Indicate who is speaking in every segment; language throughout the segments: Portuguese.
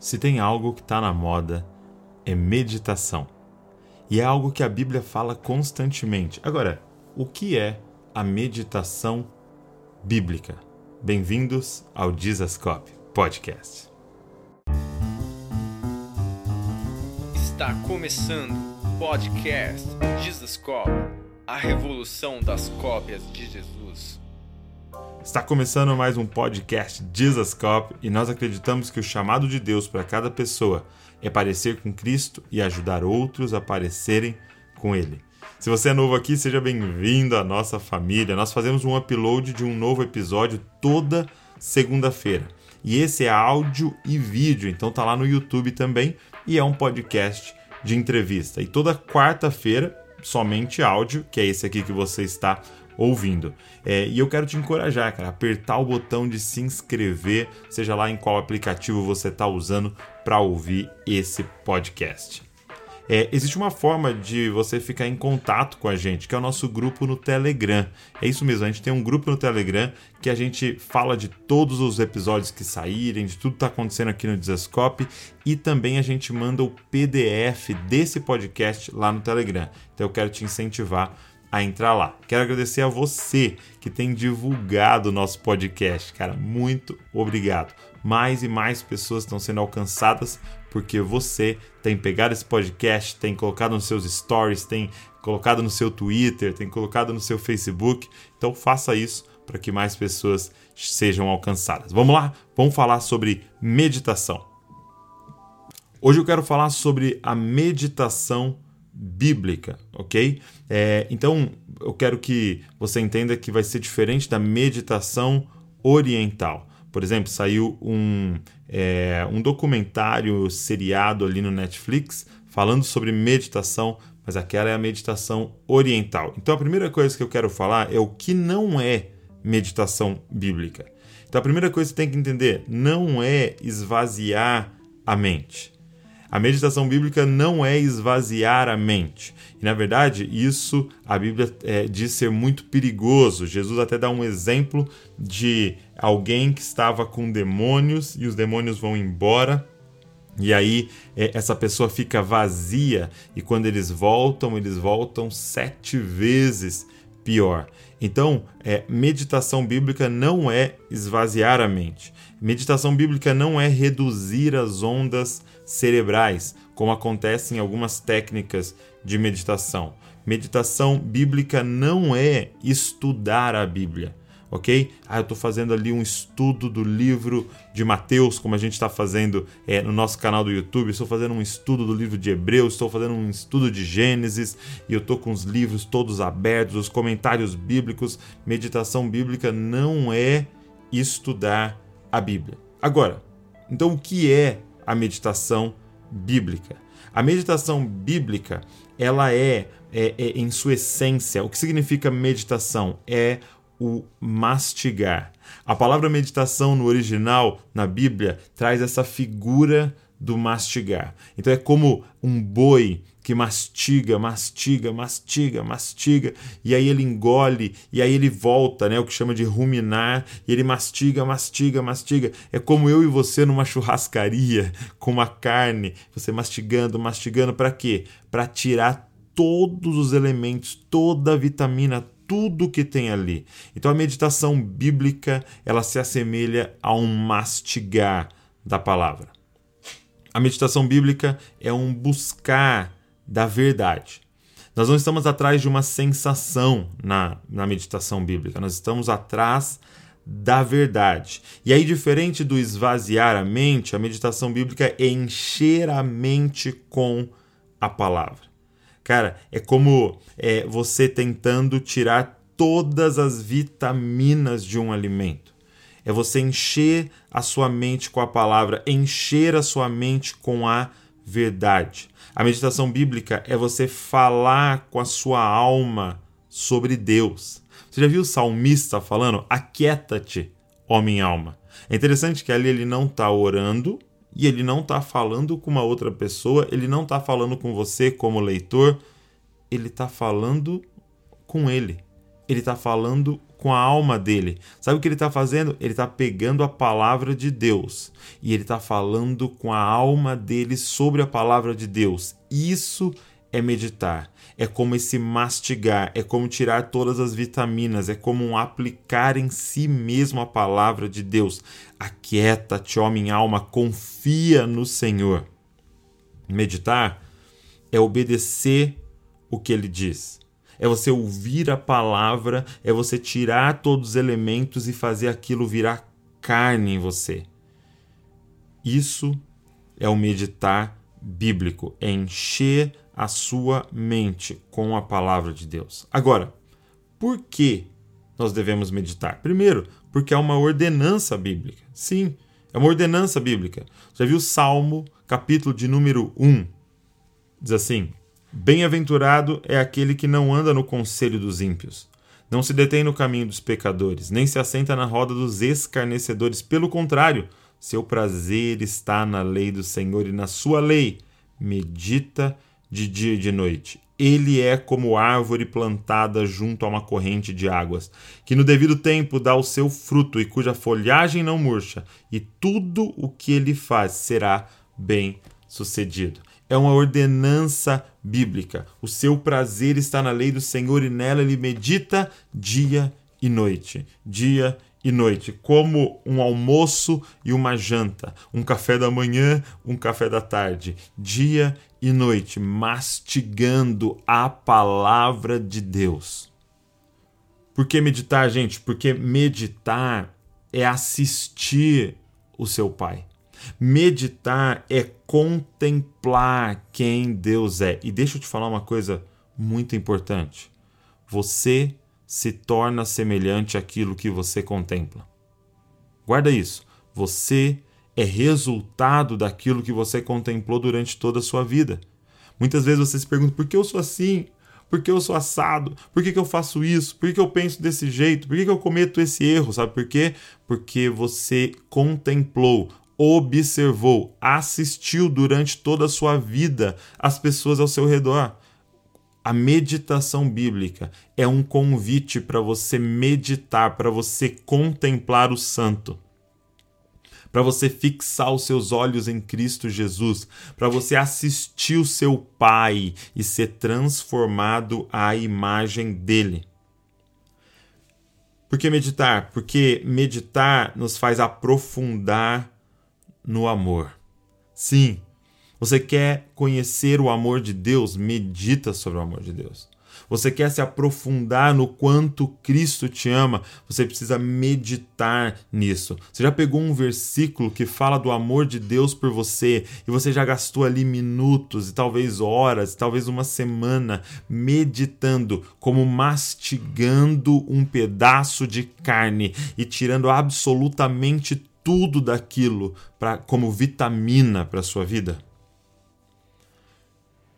Speaker 1: Se tem algo que está na moda, é meditação. E é algo que a Bíblia fala constantemente. Agora, o que é a meditação bíblica? Bem-vindos ao Dizascope Podcast.
Speaker 2: Está começando o podcast Dizascope, a revolução das cópias de Jesus.
Speaker 1: Está começando mais um podcast Jesuscop e nós acreditamos que o chamado de Deus para cada pessoa é parecer com Cristo e ajudar outros a parecerem com Ele. Se você é novo aqui, seja bem-vindo à nossa família. Nós fazemos um upload de um novo episódio toda segunda-feira. E esse é áudio e vídeo, então tá lá no YouTube também e é um podcast de entrevista. E toda quarta-feira somente áudio, que é esse aqui que você está ouvindo. É, e eu quero te encorajar, cara, apertar o botão de se inscrever, seja lá em qual aplicativo você está usando para ouvir esse podcast. É, existe uma forma de você ficar em contato com a gente, que é o nosso grupo no Telegram. É isso mesmo, a gente tem um grupo no Telegram que a gente fala de todos os episódios que saírem, de tudo que está acontecendo aqui no Desascope e também a gente manda o PDF desse podcast lá no Telegram. Então eu quero te incentivar a entrar lá. Quero agradecer a você que tem divulgado o nosso podcast, cara. Muito obrigado. Mais e mais pessoas estão sendo alcançadas porque você tem pegado esse podcast, tem colocado nos seus stories, tem colocado no seu Twitter, tem colocado no seu Facebook. Então faça isso para que mais pessoas sejam alcançadas. Vamos lá? Vamos falar sobre meditação. Hoje eu quero falar sobre a meditação bíblica, ok? É, então eu quero que você entenda que vai ser diferente da meditação oriental. Por exemplo, saiu um, é, um documentário seriado ali no Netflix falando sobre meditação, mas aquela é a meditação oriental. Então a primeira coisa que eu quero falar é o que não é meditação bíblica. Então a primeira coisa que você tem que entender não é esvaziar a mente. A meditação bíblica não é esvaziar a mente. E na verdade, isso a Bíblia é, diz ser muito perigoso. Jesus até dá um exemplo de alguém que estava com demônios e os demônios vão embora. E aí é, essa pessoa fica vazia, e quando eles voltam, eles voltam sete vezes pior. Então, é, meditação bíblica não é esvaziar a mente. Meditação bíblica não é reduzir as ondas cerebrais, como acontece em algumas técnicas de meditação. Meditação bíblica não é estudar a Bíblia ok? Ah, eu estou fazendo ali um estudo do livro de Mateus, como a gente está fazendo é, no nosso canal do YouTube. Estou fazendo um estudo do livro de Hebreus, estou fazendo um estudo de Gênesis e eu estou com os livros todos abertos, os comentários bíblicos. Meditação bíblica não é estudar a Bíblia. Agora, então o que é a meditação bíblica? A meditação bíblica, ela é, é, é em sua essência, o que significa meditação? É o mastigar. A palavra meditação no original, na Bíblia, traz essa figura do mastigar. Então é como um boi que mastiga, mastiga, mastiga, mastiga, e aí ele engole, e aí ele volta, né, o que chama de ruminar, e ele mastiga, mastiga, mastiga. É como eu e você numa churrascaria com uma carne, você mastigando, mastigando para quê? Para tirar todos os elementos, toda a vitamina, tudo que tem ali. Então a meditação bíblica, ela se assemelha a um mastigar da palavra. A meditação bíblica é um buscar da verdade. Nós não estamos atrás de uma sensação na, na meditação bíblica, nós estamos atrás da verdade. E aí, diferente do esvaziar a mente, a meditação bíblica é encher a mente com a palavra. Cara, é como é, você tentando tirar todas as vitaminas de um alimento. É você encher a sua mente com a palavra, encher a sua mente com a verdade. A meditação bíblica é você falar com a sua alma sobre Deus. Você já viu o salmista falando? Aquieta-te, homem alma. É interessante que ali ele não está orando, e ele não está falando com uma outra pessoa, ele não está falando com você como leitor, ele está falando com ele. Ele está falando com a alma dele. Sabe o que ele está fazendo? Ele está pegando a palavra de Deus e ele está falando com a alma dele sobre a palavra de Deus. Isso é meditar. É como esse mastigar, é como tirar todas as vitaminas, é como um aplicar em si mesmo a palavra de Deus. Aquieta-te, homem alma, confia no Senhor. Meditar é obedecer o que ele diz. É você ouvir a palavra, é você tirar todos os elementos e fazer aquilo virar carne em você. Isso é o meditar bíblico, é encher a sua mente com a palavra de Deus. Agora, por que nós devemos meditar? Primeiro, porque é uma ordenança bíblica. Sim, é uma ordenança bíblica. Já viu Salmo, capítulo de número 1? Diz assim: Bem-aventurado é aquele que não anda no conselho dos ímpios, não se detém no caminho dos pecadores, nem se assenta na roda dos escarnecedores. Pelo contrário, seu prazer está na lei do Senhor e na sua lei medita de dia e de noite. Ele é como árvore plantada junto a uma corrente de águas, que no devido tempo dá o seu fruto e cuja folhagem não murcha, e tudo o que ele faz será bem sucedido. É uma ordenança bíblica. O seu prazer está na lei do Senhor e nela ele medita dia e noite. Dia e noite, como um almoço e uma janta, um café da manhã, um café da tarde, dia e noite, mastigando a palavra de Deus. Por que meditar, gente? Porque meditar é assistir o seu Pai. Meditar é contemplar quem Deus é. E deixa eu te falar uma coisa muito importante. Você se torna semelhante àquilo que você contempla. Guarda isso. Você é resultado daquilo que você contemplou durante toda a sua vida. Muitas vezes você se pergunta por que eu sou assim? Por que eu sou assado? Por que, que eu faço isso? Por que, que eu penso desse jeito? Por que, que eu cometo esse erro? Sabe por quê? Porque você contemplou, observou, assistiu durante toda a sua vida as pessoas ao seu redor. A meditação bíblica é um convite para você meditar, para você contemplar o santo para você fixar os seus olhos em Cristo Jesus, para você assistir o seu Pai e ser transformado à imagem dele. Por que meditar? Porque meditar nos faz aprofundar no amor. Sim, você quer conhecer o amor de Deus? Medita sobre o amor de Deus. Você quer se aprofundar no quanto Cristo te ama? Você precisa meditar nisso. Você já pegou um versículo que fala do amor de Deus por você e você já gastou ali minutos e talvez horas, talvez uma semana meditando, como mastigando um pedaço de carne e tirando absolutamente tudo daquilo para como vitamina para sua vida?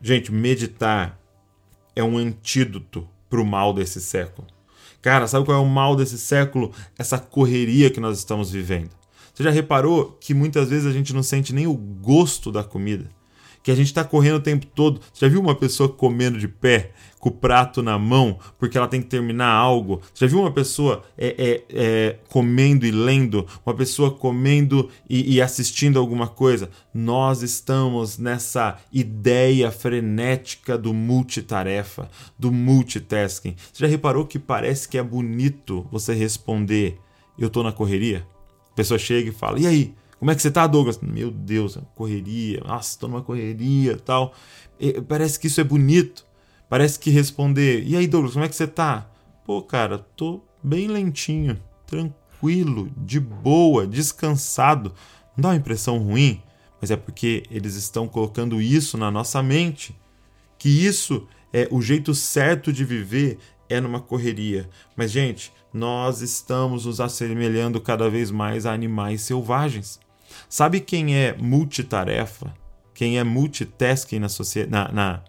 Speaker 1: Gente, meditar é um antídoto para o mal desse século. Cara, sabe qual é o mal desse século? Essa correria que nós estamos vivendo. Você já reparou que muitas vezes a gente não sente nem o gosto da comida? Que a gente está correndo o tempo todo. Você já viu uma pessoa comendo de pé, com o prato na mão, porque ela tem que terminar algo? Você já viu uma pessoa é, é, é, comendo e lendo? Uma pessoa comendo e, e assistindo alguma coisa? Nós estamos nessa ideia frenética do multitarefa, do multitasking. Você já reparou que parece que é bonito você responder: Eu estou na correria? A pessoa chega e fala: E aí? Como é que você tá, Douglas? Meu Deus, é correria. Nossa, tô numa correria tal. E, parece que isso é bonito. Parece que responder. E aí, Douglas, como é que você tá? Pô, cara, tô bem lentinho, tranquilo, de boa, descansado. Não dá uma impressão ruim, mas é porque eles estão colocando isso na nossa mente. Que isso é o jeito certo de viver é numa correria. Mas, gente, nós estamos nos assemelhando cada vez mais a animais selvagens. Sabe quem é multitarefa? Quem é multitasking na sociedade? Na, na...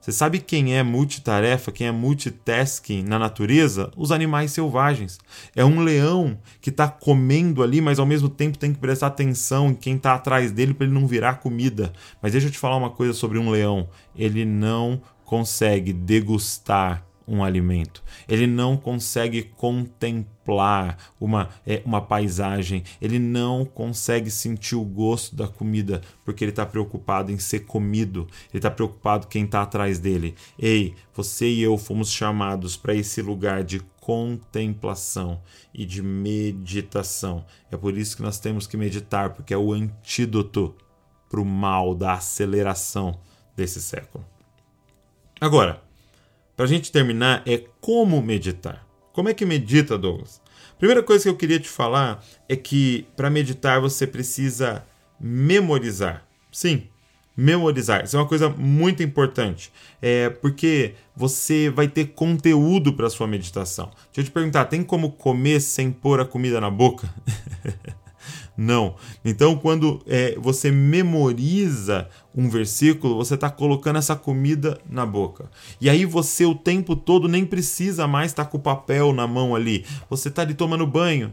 Speaker 1: Você sabe quem é multitarefa? Quem é multitasking na natureza? Os animais selvagens. É um leão que está comendo ali, mas ao mesmo tempo tem que prestar atenção em quem está atrás dele para ele não virar comida. Mas deixa eu te falar uma coisa sobre um leão. Ele não consegue degustar um alimento, ele não consegue contemplar uma, é, uma paisagem, ele não consegue sentir o gosto da comida porque ele está preocupado em ser comido, ele está preocupado quem está atrás dele. Ei, você e eu fomos chamados para esse lugar de contemplação e de meditação. É por isso que nós temos que meditar, porque é o antídoto para o mal da aceleração desse século. Agora, para a gente terminar, é como meditar. Como é que medita, Douglas? Primeira coisa que eu queria te falar é que para meditar você precisa memorizar. Sim, memorizar. Isso é uma coisa muito importante, é porque você vai ter conteúdo para sua meditação. Deixa eu te perguntar, tem como comer sem pôr a comida na boca? Não. Então, quando é, você memoriza um versículo, você está colocando essa comida na boca. E aí você o tempo todo nem precisa mais estar tá com o papel na mão ali. Você está ali tomando banho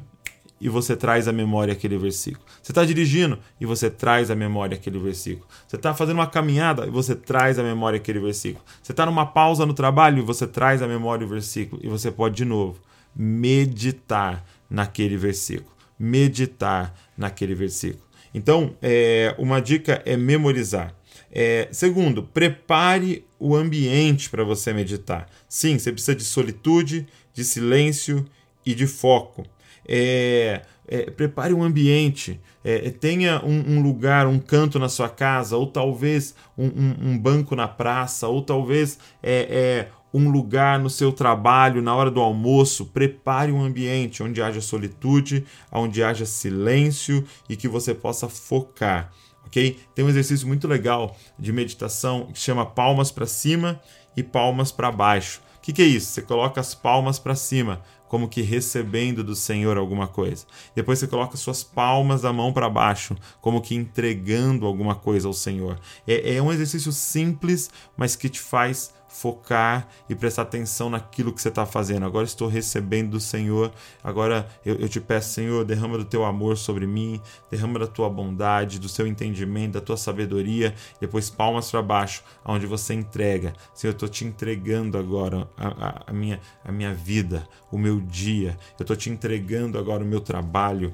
Speaker 1: e você traz à memória aquele versículo. Você está dirigindo e você traz à memória aquele versículo. Você está fazendo uma caminhada e você traz à memória aquele versículo. Você está numa pausa no trabalho e você traz à memória o versículo. E você pode, de novo, meditar naquele versículo meditar naquele versículo. Então, é, uma dica é memorizar. É, segundo, prepare o ambiente para você meditar. Sim, você precisa de solitude, de silêncio e de foco. É, é, prepare um ambiente, é, tenha um, um, lugar, um canto na sua casa, ou talvez um, um, um banco na praça, ou talvez é, é um lugar no seu trabalho, na hora do almoço, prepare um ambiente onde haja solitude, onde haja silêncio e que você possa focar, ok? Tem um exercício muito legal de meditação que chama palmas para cima e palmas para baixo. O que, que é isso? Você coloca as palmas para cima, como que recebendo do Senhor alguma coisa. Depois você coloca suas palmas da mão para baixo, como que entregando alguma coisa ao Senhor. É, é um exercício simples, mas que te faz focar e prestar atenção naquilo que você está fazendo. Agora estou recebendo do Senhor. Agora eu, eu, te peço, Senhor, derrama do teu amor sobre mim, derrama da tua bondade, do seu entendimento, da tua sabedoria. Depois palmas para baixo, aonde você entrega. Senhor, eu estou te entregando agora a, a, a, minha, a minha vida, o meu dia. Eu estou te entregando agora o meu trabalho.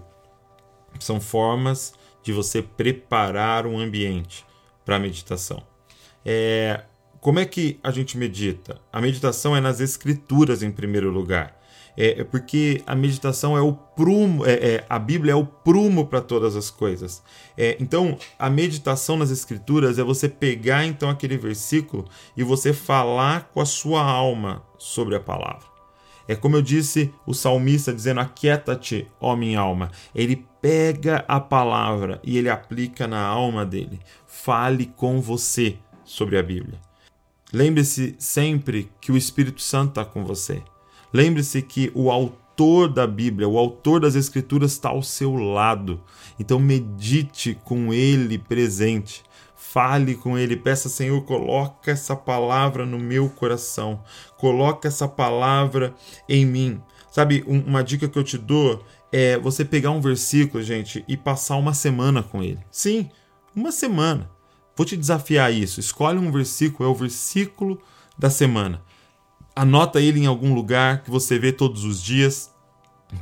Speaker 1: São formas de você preparar um ambiente para a meditação. É, como é que a gente medita? A meditação é nas escrituras em primeiro lugar. É, é porque a meditação é o prumo, é, é a Bíblia é o prumo para todas as coisas. É, então, a meditação nas Escrituras é você pegar então aquele versículo e você falar com a sua alma sobre a palavra. É como eu disse o salmista dizendo: Aquieta-te, ó minha alma. Ele pega a palavra e ele aplica na alma dele. Fale com você sobre a Bíblia. Lembre-se sempre que o Espírito Santo está com você. Lembre-se que o autor da Bíblia, o autor das Escrituras está ao seu lado. Então medite com ele presente. Fale com ele, peça, Senhor, coloca essa palavra no meu coração. Coloca essa palavra em mim. Sabe, uma dica que eu te dou é você pegar um versículo, gente, e passar uma semana com ele. Sim, uma semana. Vou te desafiar a isso. Escolhe um versículo, é o versículo da semana. Anota ele em algum lugar que você vê todos os dias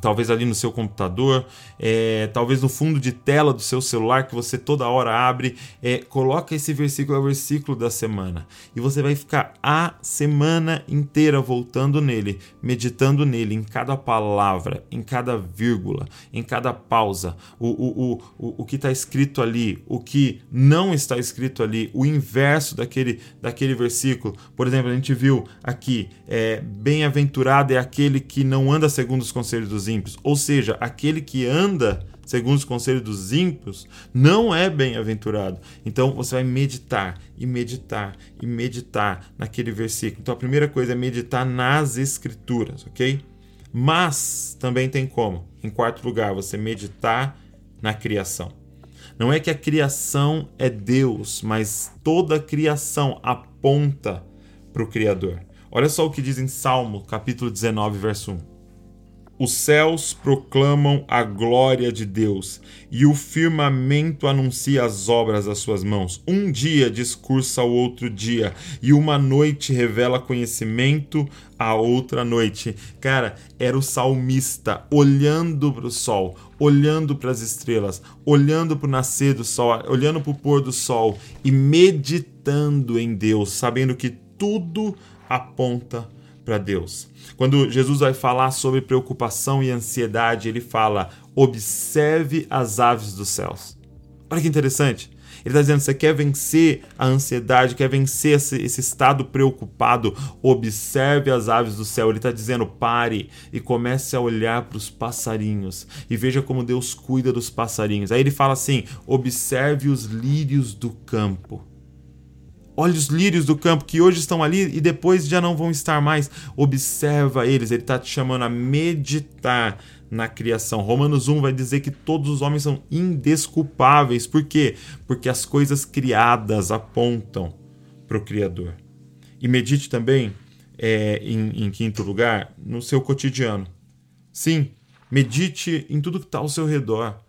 Speaker 1: talvez ali no seu computador, é, talvez no fundo de tela do seu celular que você toda hora abre, é, coloca esse versículo, é o versículo da semana, e você vai ficar a semana inteira voltando nele, meditando nele, em cada palavra, em cada vírgula, em cada pausa, o, o, o, o, o que está escrito ali, o que não está escrito ali, o inverso daquele, daquele versículo. Por exemplo, a gente viu aqui, é, bem-aventurado é aquele que não anda segundo os conselhos dos dos ímpios, ou seja, aquele que anda segundo os conselhos dos ímpios, não é bem-aventurado. Então você vai meditar e meditar e meditar naquele versículo. Então a primeira coisa é meditar nas escrituras, ok? Mas também tem como, em quarto lugar, você meditar na criação. Não é que a criação é Deus, mas toda a criação aponta para o Criador. Olha só o que diz em Salmo, capítulo 19, verso 1. Os céus proclamam a glória de Deus, e o firmamento anuncia as obras das suas mãos. Um dia discursa ao outro dia, e uma noite revela conhecimento à outra noite. Cara, era o salmista olhando para o sol, olhando para as estrelas, olhando para o nascer do sol, olhando para o pôr do sol e meditando em Deus, sabendo que tudo aponta para Deus. Quando Jesus vai falar sobre preocupação e ansiedade, ele fala: observe as aves dos céus. Olha que interessante. Ele está dizendo: você quer vencer a ansiedade, quer vencer esse, esse estado preocupado, observe as aves do céu. Ele está dizendo: pare e comece a olhar para os passarinhos e veja como Deus cuida dos passarinhos. Aí ele fala assim: observe os lírios do campo. Olha os lírios do campo que hoje estão ali e depois já não vão estar mais. Observa eles. Ele está te chamando a meditar na criação. Romanos 1 vai dizer que todos os homens são indesculpáveis. Por quê? Porque as coisas criadas apontam para o Criador. E medite também, é, em, em quinto lugar, no seu cotidiano. Sim, medite em tudo que está ao seu redor,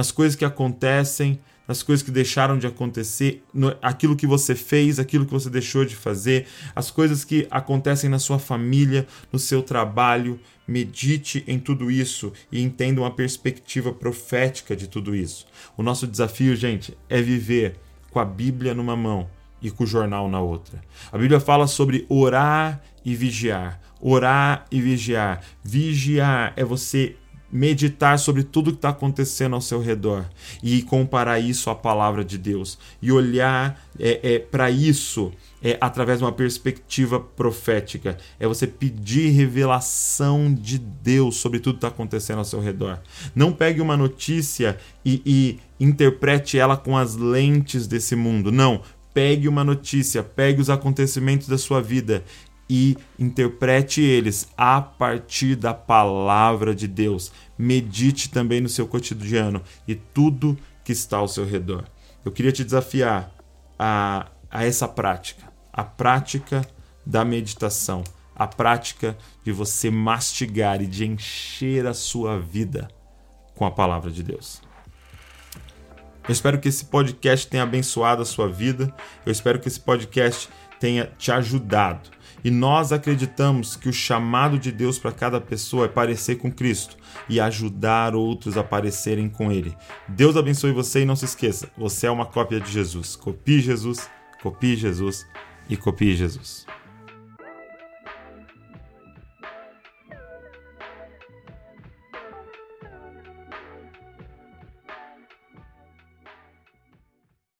Speaker 1: nas coisas que acontecem as coisas que deixaram de acontecer, no, aquilo que você fez, aquilo que você deixou de fazer, as coisas que acontecem na sua família, no seu trabalho. Medite em tudo isso e entenda uma perspectiva profética de tudo isso. O nosso desafio, gente, é viver com a Bíblia numa mão e com o jornal na outra. A Bíblia fala sobre orar e vigiar. Orar e vigiar. Vigiar é você meditar sobre tudo que está acontecendo ao seu redor e comparar isso à palavra de Deus e olhar é, é para isso é, através de uma perspectiva profética. É você pedir revelação de Deus sobre tudo que está acontecendo ao seu redor. Não pegue uma notícia e, e interprete ela com as lentes desse mundo. Não. Pegue uma notícia, pegue os acontecimentos da sua vida e interprete eles a partir da palavra de Deus. Medite também no seu cotidiano e tudo que está ao seu redor. Eu queria te desafiar a, a essa prática, a prática da meditação, a prática de você mastigar e de encher a sua vida com a palavra de Deus. Eu espero que esse podcast tenha abençoado a sua vida. Eu espero que esse podcast tenha te ajudado e nós acreditamos que o chamado de Deus para cada pessoa é parecer com Cristo e ajudar outros a parecerem com Ele. Deus abençoe você e não se esqueça: você é uma cópia de Jesus. Copie Jesus, copie Jesus e copie Jesus.